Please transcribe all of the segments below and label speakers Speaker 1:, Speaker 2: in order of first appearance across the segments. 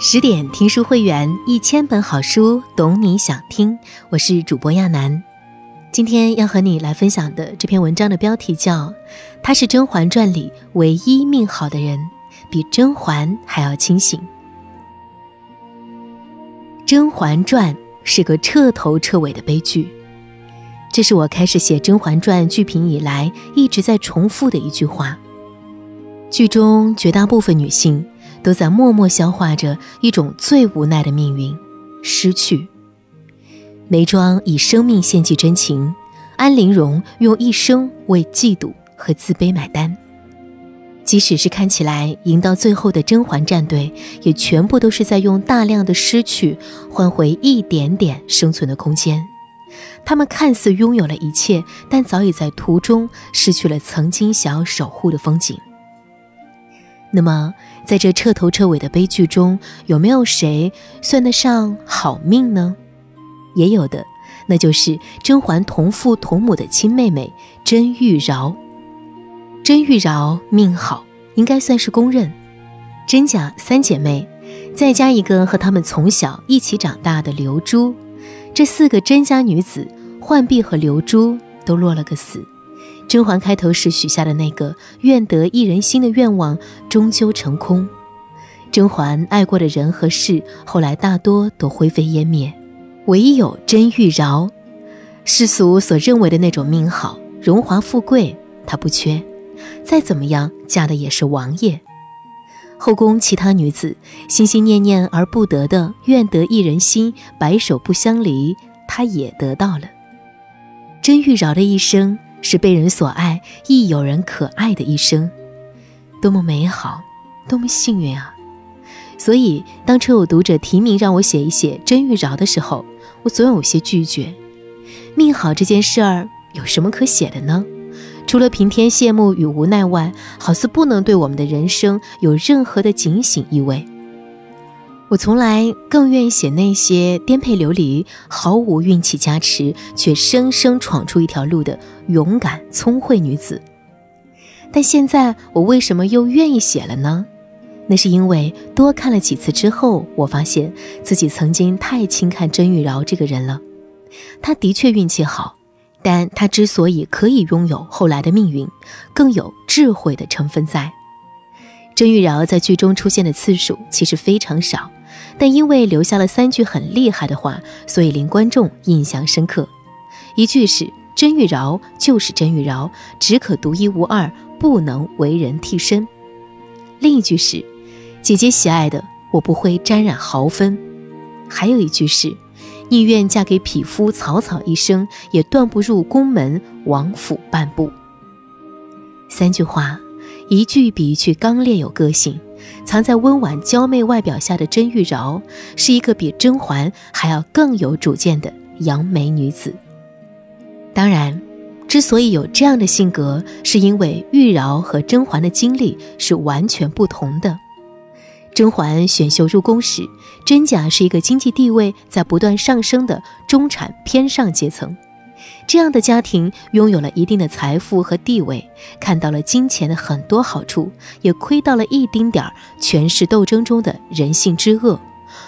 Speaker 1: 十点听书会员，一千本好书，懂你想听。我是主播亚楠，今天要和你来分享的这篇文章的标题叫《他是甄嬛传里唯一命好的人，比甄嬛还要清醒》。《甄嬛传》是个彻头彻尾的悲剧，这是我开始写《甄嬛传》剧评以来一直在重复的一句话。剧中绝大部分女性。都在默默消化着一种最无奈的命运——失去。眉庄以生命献祭真情，安陵容用一生为嫉妒和自卑买单。即使是看起来赢到最后的甄嬛战队，也全部都是在用大量的失去换回一点点生存的空间。他们看似拥有了一切，但早已在途中失去了曾经想要守护的风景。那么，在这彻头彻尾的悲剧中，有没有谁算得上好命呢？也有的，那就是甄嬛同父同母的亲妹妹甄玉娆。甄玉娆命好，应该算是公认。甄家三姐妹，再加一个和她们从小一起长大的刘珠，这四个甄家女子，浣碧和刘珠都落了个死。甄嬛开头时许下的那个愿得一人心的愿望，终究成空。甄嬛爱过的人和事，后来大多都灰飞烟灭，唯有甄玉娆，世俗所认为的那种命好、荣华富贵，她不缺。再怎么样，嫁的也是王爷。后宫其他女子心心念念而不得的，愿得一人心，白首不相离，她也得到了。甄玉娆的一生。是被人所爱，亦有人可爱的一生，多么美好，多么幸运啊！所以，当初有读者提名让我写一写甄玉娆的时候，我总有些拒绝。命好这件事儿有什么可写的呢？除了平添羡慕与无奈外，好似不能对我们的人生有任何的警醒意味。我从来更愿意写那些颠沛流离、毫无运气加持，却生生闯出一条路的勇敢聪慧女子。但现在我为什么又愿意写了呢？那是因为多看了几次之后，我发现自己曾经太轻看甄玉娆这个人了。她的确运气好，但她之所以可以拥有后来的命运，更有智慧的成分在。甄玉娆在剧中出现的次数其实非常少。但因为留下了三句很厉害的话，所以令观众印象深刻。一句是“甄玉娆就是甄玉娆，只可独一无二，不能为人替身”。另一句是“姐姐喜爱的，我不会沾染毫分”。还有一句是“宁愿嫁给匹夫，草草一生，也断不入宫门，王府半步”。三句话，一句比一句刚烈有个性。藏在温婉娇媚外表下的甄玉娆，是一个比甄嬛还要更有主见的杨梅女子。当然，之所以有这样的性格，是因为玉娆和甄嬛的经历是完全不同的。甄嬛选秀入宫时，甄家是一个经济地位在不断上升的中产偏上阶层。这样的家庭拥有了一定的财富和地位，看到了金钱的很多好处，也窥到了一丁点儿权势斗争中的人性之恶，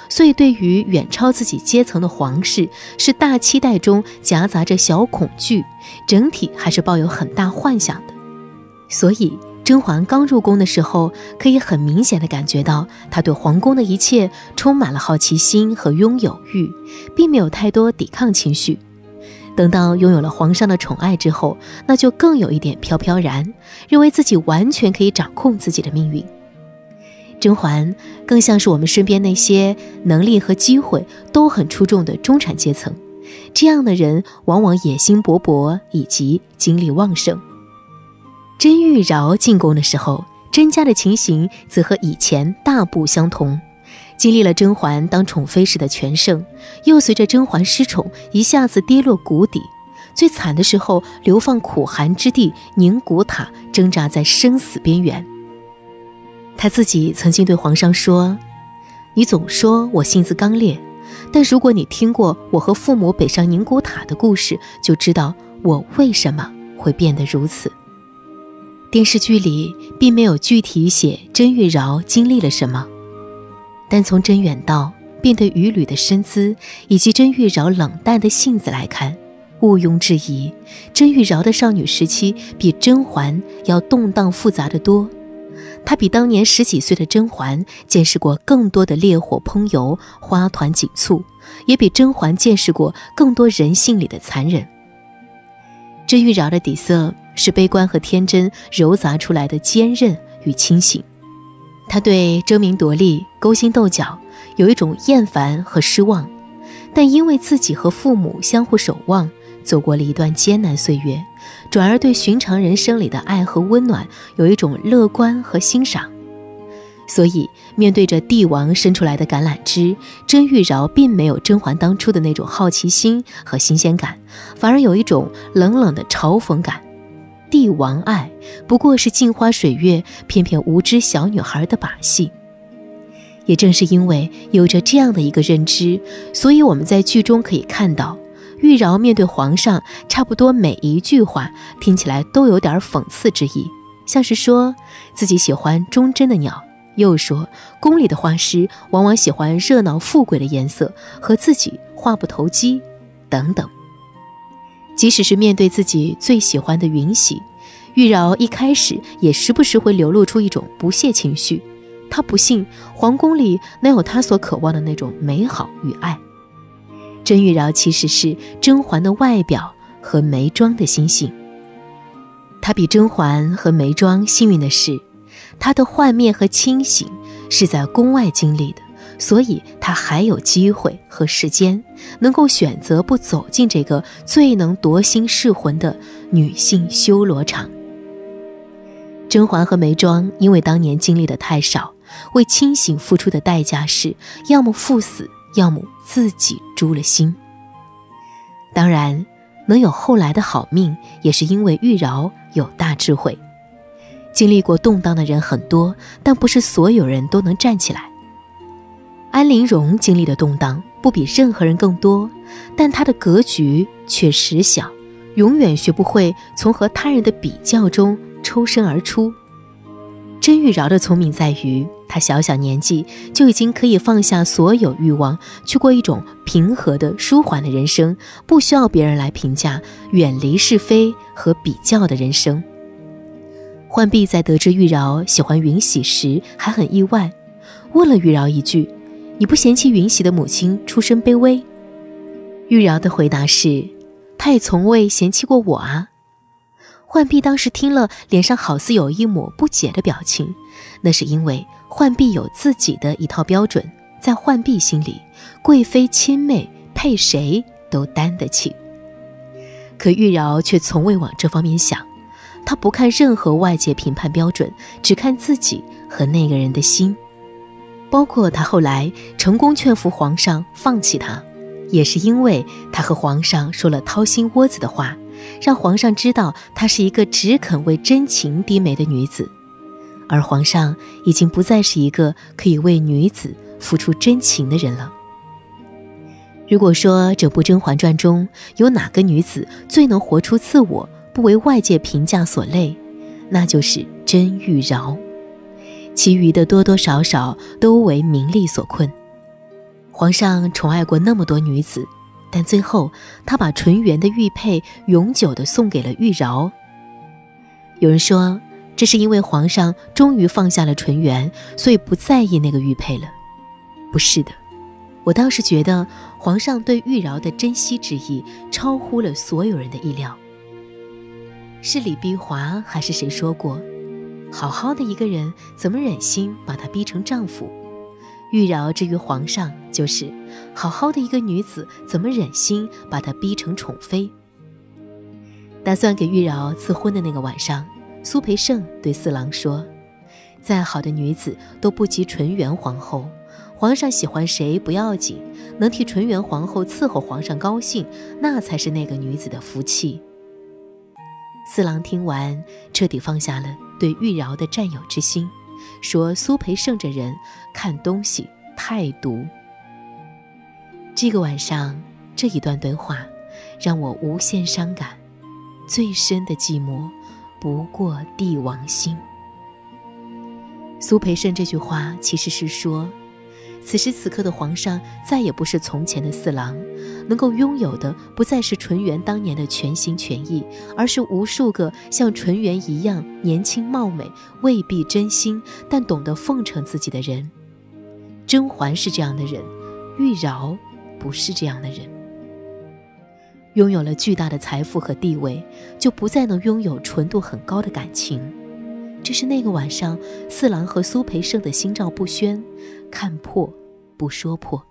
Speaker 1: 所以对于远超自己阶层的皇室，是大期待中夹杂着小恐惧，整体还是抱有很大幻想的。所以甄嬛刚入宫的时候，可以很明显的感觉到，她对皇宫的一切充满了好奇心和拥有欲，并没有太多抵抗情绪。等到拥有了皇上的宠爱之后，那就更有一点飘飘然，认为自己完全可以掌控自己的命运。甄嬛更像是我们身边那些能力和机会都很出众的中产阶层，这样的人往往野心勃勃以及精力旺盛。甄玉娆进宫的时候，甄家的情形则和以前大不相同。经历了甄嬛当宠妃时的全盛，又随着甄嬛失宠一下子跌落谷底。最惨的时候，流放苦寒之地宁古塔，挣扎在生死边缘。他自己曾经对皇上说：“你总说我性子刚烈，但如果你听过我和父母北上宁古塔的故事，就知道我为什么会变得如此。”电视剧里并没有具体写甄玉娆经历了什么。但从甄远道变得屡屡的身姿，以及甄玉娆冷淡的性子来看，毋庸置疑，甄玉娆的少女时期比甄嬛要动荡复杂的多。她比当年十几岁的甄嬛见识过更多的烈火烹油、花团锦簇，也比甄嬛见识过更多人性里的残忍。甄玉娆的底色是悲观和天真糅杂出来的坚韧与清醒。他对争名夺利、勾心斗角有一种厌烦和失望，但因为自己和父母相互守望，走过了一段艰难岁月，转而对寻常人生里的爱和温暖有一种乐观和欣赏。所以，面对着帝王伸出来的橄榄枝，甄玉娆并没有甄嬛当初的那种好奇心和新鲜感，反而有一种冷冷的嘲讽感。帝王爱不过是镜花水月、骗骗无知小女孩的把戏。也正是因为有着这样的一个认知，所以我们在剧中可以看到，玉娆面对皇上，差不多每一句话听起来都有点讽刺之意，像是说自己喜欢忠贞的鸟，又说宫里的画师往往喜欢热闹富贵的颜色，和自己话不投机，等等。即使是面对自己最喜欢的云喜，玉娆一开始也时不时会流露出一种不屑情绪。她不信皇宫里能有她所渴望的那种美好与爱。甄玉娆其实是甄嬛的外表和眉庄的心性。她比甄嬛和眉庄幸运的是，她的幻灭和清醒是在宫外经历的。所以，他还有机会和时间，能够选择不走进这个最能夺心噬魂的女性修罗场。甄嬛和眉庄因为当年经历的太少，为清醒付出的代价是要么赴死，要么自己诛了心。当然，能有后来的好命，也是因为玉娆有大智慧。经历过动荡的人很多，但不是所有人都能站起来。安陵容经历的动荡不比任何人更多，但她的格局却实小，永远学不会从和他人的比较中抽身而出。甄玉娆的聪明在于，她小小年纪就已经可以放下所有欲望，去过一种平和的、舒缓的人生，不需要别人来评价，远离是非和比较的人生。浣碧在得知玉娆喜欢云喜时，还很意外，问了玉娆一句。你不嫌弃云喜的母亲出身卑微？玉娆的回答是：“她也从未嫌弃过我啊。”浣碧当时听了，脸上好似有一抹不解的表情。那是因为浣碧有自己的一套标准，在浣碧心里，贵妃亲妹配谁都担得起。可玉娆却从未往这方面想，她不看任何外界评判标准，只看自己和那个人的心。包括他后来成功劝服皇上放弃他，也是因为他和皇上说了掏心窝子的话，让皇上知道她是一个只肯为真情低眉的女子，而皇上已经不再是一个可以为女子付出真情的人了。如果说整部《甄嬛传》中有哪个女子最能活出自我，不为外界评价所累，那就是甄玉娆。其余的多多少少都为名利所困。皇上宠爱过那么多女子，但最后他把纯元的玉佩永久的送给了玉娆。有人说，这是因为皇上终于放下了纯元，所以不在意那个玉佩了。不是的，我倒是觉得皇上对玉娆的珍惜之意超乎了所有人的意料。是李碧华还是谁说过？好好的一个人，怎么忍心把她逼成丈夫？玉娆之于皇上，就是好好的一个女子，怎么忍心把她逼成宠妃？打算给玉娆赐婚的那个晚上，苏培盛对四郎说：“再好的女子都不及纯元皇后，皇上喜欢谁不要紧，能替纯元皇后伺候皇上高兴，那才是那个女子的福气。”四郎听完，彻底放下了。对玉娆的占有之心，说苏培盛这人看东西太毒。这个晚上这一段对话，让我无限伤感。最深的寂寞，不过帝王心。苏培盛这句话其实是说，此时此刻的皇上再也不是从前的四郎，能够拥有的不再是纯元当年的全心全意，而是无数个像纯元一样年轻貌美、未必真心但懂得奉承自己的人。甄嬛是这样的人，玉娆不是这样的人。拥有了巨大的财富和地位，就不再能拥有纯度很高的感情。这是那个晚上四郎和苏培盛的心照不宣，看破不说破。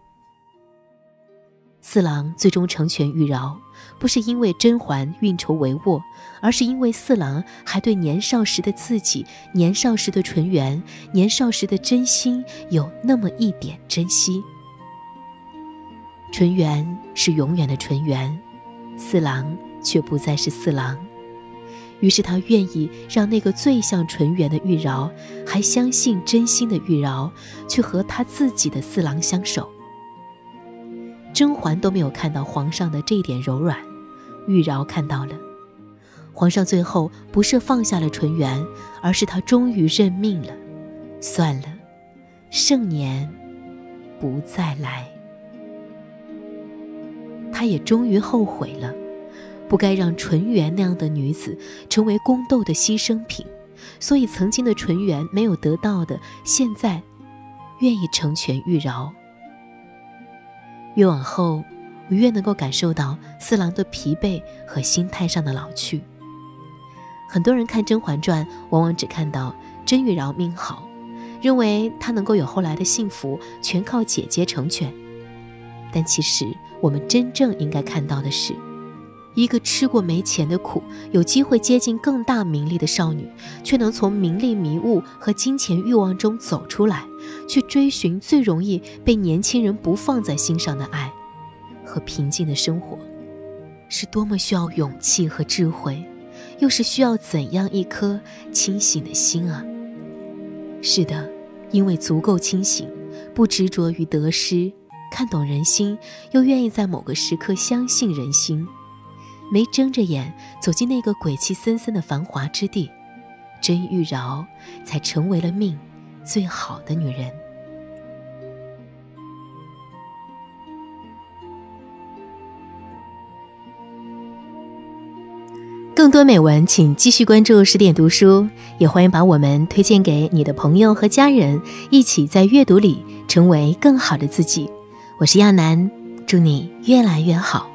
Speaker 1: 四郎最终成全玉娆，不是因为甄嬛运筹帷幄，而是因为四郎还对年少时的自己、年少时的纯元、年少时的真心有那么一点珍惜。纯元是永远的纯元，四郎却不再是四郎。于是他愿意让那个最像纯元的玉娆，还相信真心的玉娆，去和他自己的四郎相守。甄嬛都没有看到皇上的这一点柔软，玉娆看到了。皇上最后不是放下了纯元，而是他终于认命了。算了，盛年不再来。他也终于后悔了。不该让纯元那样的女子成为宫斗的牺牲品，所以曾经的纯元没有得到的，现在愿意成全玉娆。越往后，我越能够感受到四郎的疲惫和心态上的老去。很多人看《甄嬛传》，往往只看到甄玉娆命好，认为她能够有后来的幸福，全靠姐姐成全。但其实，我们真正应该看到的是。一个吃过没钱的苦，有机会接近更大名利的少女，却能从名利迷雾和金钱欲望中走出来，去追寻最容易被年轻人不放在心上的爱和平静的生活，是多么需要勇气和智慧，又是需要怎样一颗清醒的心啊！是的，因为足够清醒，不执着于得失，看懂人心，又愿意在某个时刻相信人心。没睁着眼走进那个鬼气森森的繁华之地，甄玉娆才成为了命最好的女人。更多美文，请继续关注十点读书，也欢迎把我们推荐给你的朋友和家人，一起在阅读里成为更好的自己。我是亚楠，祝你越来越好。